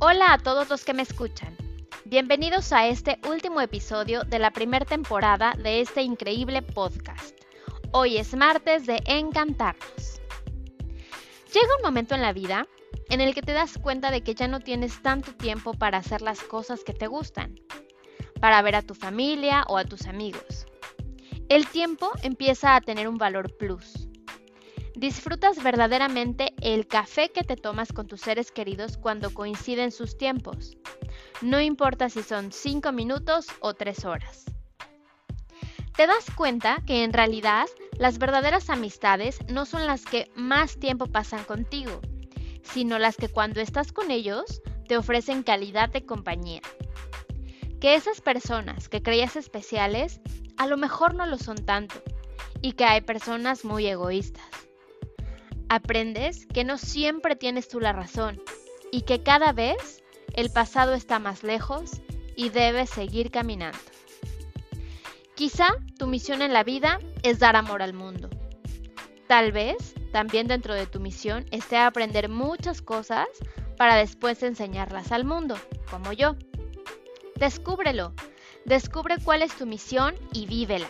Hola a todos los que me escuchan. Bienvenidos a este último episodio de la primera temporada de este increíble podcast. Hoy es martes de Encantarnos. Llega un momento en la vida en el que te das cuenta de que ya no tienes tanto tiempo para hacer las cosas que te gustan, para ver a tu familia o a tus amigos. El tiempo empieza a tener un valor plus Disfrutas verdaderamente el café que te tomas con tus seres queridos cuando coinciden sus tiempos. No importa si son 5 minutos o 3 horas. Te das cuenta que en realidad las verdaderas amistades no son las que más tiempo pasan contigo, sino las que cuando estás con ellos te ofrecen calidad de compañía. Que esas personas que creías especiales a lo mejor no lo son tanto y que hay personas muy egoístas. Aprendes que no siempre tienes tú la razón y que cada vez el pasado está más lejos y debes seguir caminando. Quizá tu misión en la vida es dar amor al mundo. Tal vez también dentro de tu misión esté aprender muchas cosas para después enseñarlas al mundo, como yo. Descúbrelo, descubre cuál es tu misión y vívela.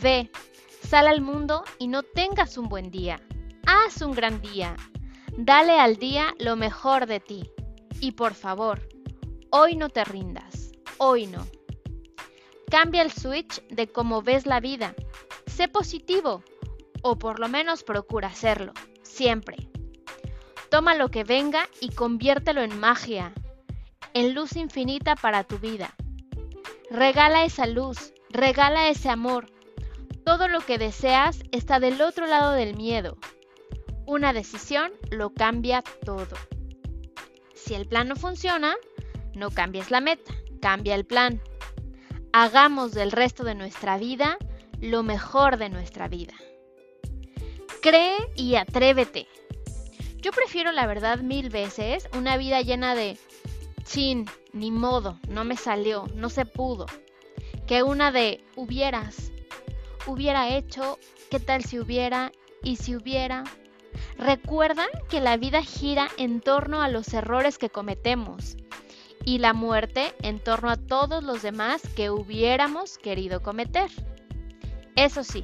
Ve, sal al mundo y no tengas un buen día, Haz un gran día. Dale al día lo mejor de ti. Y por favor, hoy no te rindas. Hoy no. Cambia el switch de cómo ves la vida. Sé positivo. O por lo menos procura hacerlo. Siempre. Toma lo que venga y conviértelo en magia. En luz infinita para tu vida. Regala esa luz. Regala ese amor. Todo lo que deseas está del otro lado del miedo. Una decisión lo cambia todo. Si el plan no funciona, no cambies la meta, cambia el plan. Hagamos del resto de nuestra vida lo mejor de nuestra vida. Cree y atrévete. Yo prefiero la verdad mil veces una vida llena de chin, ni modo, no me salió, no se pudo, que una de hubieras, hubiera hecho, qué tal si hubiera, y si hubiera, Recuerda que la vida gira en torno a los errores que cometemos y la muerte en torno a todos los demás que hubiéramos querido cometer. Eso sí,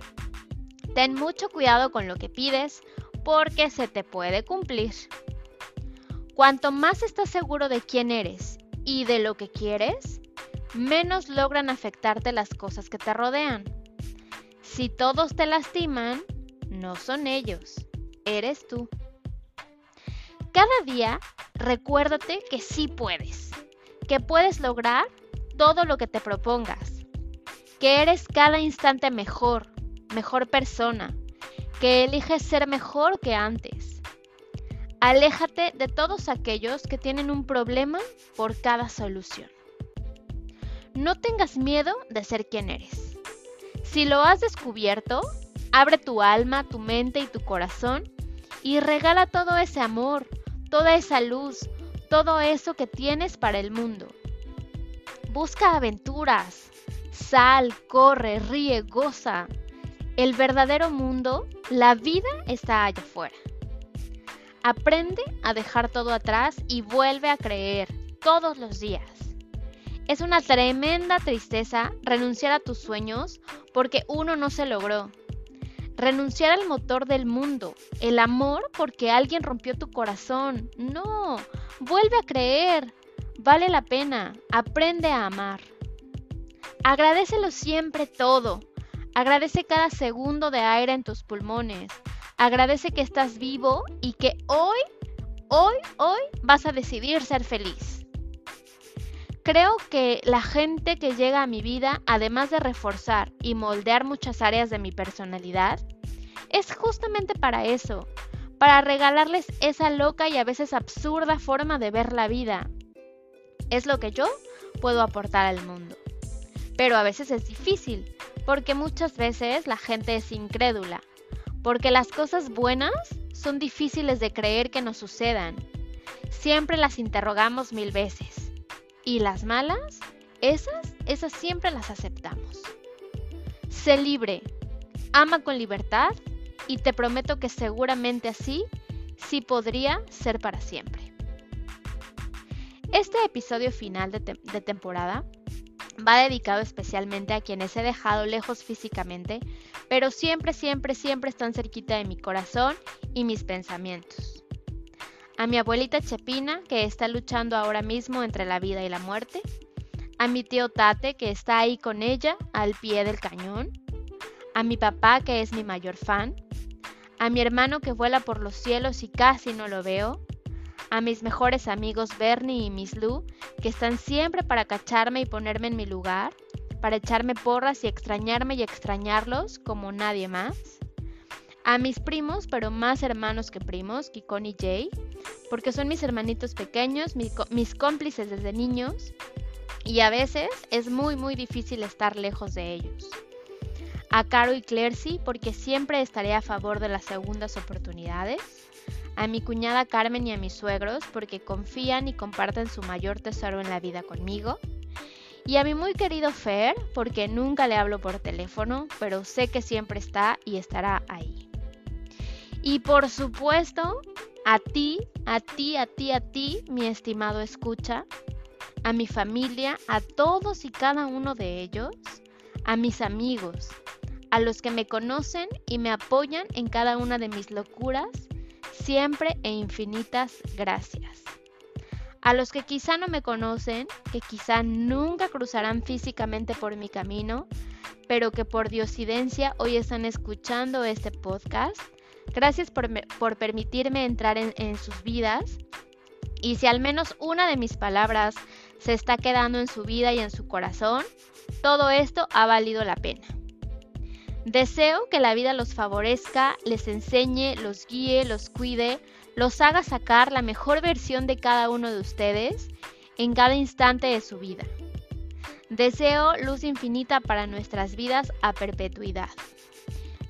ten mucho cuidado con lo que pides porque se te puede cumplir. Cuanto más estás seguro de quién eres y de lo que quieres, menos logran afectarte las cosas que te rodean. Si todos te lastiman, no son ellos eres tú. Cada día recuérdate que sí puedes, que puedes lograr todo lo que te propongas, que eres cada instante mejor, mejor persona, que eliges ser mejor que antes. Aléjate de todos aquellos que tienen un problema por cada solución. No tengas miedo de ser quien eres. Si lo has descubierto, abre tu alma, tu mente y tu corazón y regala todo ese amor, toda esa luz, todo eso que tienes para el mundo. Busca aventuras, sal, corre, ríe, goza. El verdadero mundo, la vida está allá afuera. Aprende a dejar todo atrás y vuelve a creer todos los días. Es una tremenda tristeza renunciar a tus sueños porque uno no se logró, Renunciar al motor del mundo, el amor porque alguien rompió tu corazón. No, vuelve a creer. Vale la pena. Aprende a amar. Agradecelo siempre todo. Agradece cada segundo de aire en tus pulmones. Agradece que estás vivo y que hoy, hoy, hoy vas a decidir ser feliz. Creo que la gente que llega a mi vida, además de reforzar y moldear muchas áreas de mi personalidad, es justamente para eso, para regalarles esa loca y a veces absurda forma de ver la vida. Es lo que yo puedo aportar al mundo. Pero a veces es difícil, porque muchas veces la gente es incrédula, porque las cosas buenas son difíciles de creer que nos sucedan. Siempre las interrogamos mil veces. Y las malas, esas, esas siempre las aceptamos. Sé libre, ama con libertad y te prometo que seguramente así sí podría ser para siempre. Este episodio final de, temporada va dedicado especialmente a quienes he dejado lejos físicamente, pero siempre, siempre, siempre están cerquita de mi corazón y mis pensamientos. A mi abuelita Chepina, que está luchando ahora mismo entre la vida y la muerte. A mi tío Tate, que está ahí con ella, al pie del cañón. A mi papá, que es mi mayor fan. A mi hermano que vuela por los cielos y casi no lo veo a mis mejores amigos Bernie y Miss Lou, que están siempre para cacharme y ponerme en mi lugar, para echarme porras y extrañarme y extrañarlos como nadie más. A mis primos, pero más hermanos que primos, Kikon y Jay, porque son mis hermanitos pequeños, mis, mis cómplices desde niños, y a veces es muy muy difícil estar lejos de ellos. A Caro y Clercy, porque siempre estaré a favor de las segundas oportunidades a mi cuñada Carmen y a mis suegros porque confían y comparten su mayor tesoro en la vida conmigo. Y a mi muy querido Fer porque nunca le hablo por teléfono, pero sé que siempre está y estará ahí. Y por supuesto, a ti, a ti, a ti, a ti, mi estimado escucha, a mi familia, a todos y cada uno de ellos, a mis amigos, a los que me conocen y me apoyan en cada una de mis locuras siempre e infinitas gracias. A los que quizá no me conocen, que quizá nunca cruzarán físicamente por mi camino, pero que por diosidencia hoy están escuchando este podcast, gracias por, permitirme entrar en sus vidas. Y si al menos una de mis palabras se está quedando en su vida y en su corazón, todo esto ha valido la pena. Deseo que la vida los favorezca, les enseñe, los guíe, los cuide, los haga sacar la mejor versión de cada uno de ustedes en cada instante de su vida. Deseo luz infinita para nuestras vidas a perpetuidad.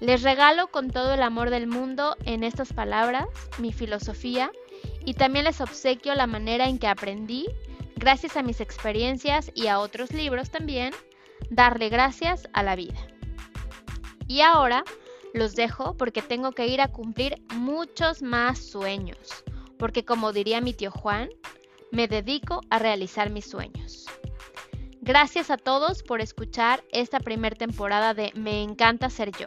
Les regalo con todo el amor del mundo en estas palabras mi filosofía y también les obsequio la manera en que aprendí, gracias a mis experiencias y a otros libros también, darle gracias a la vida. Y ahora los dejo porque tengo que ir a cumplir muchos más sueños, porque como diría mi tío Juan, me dedico a realizar mis sueños. Gracias a todos por escuchar esta primera temporada de Me encanta ser yo.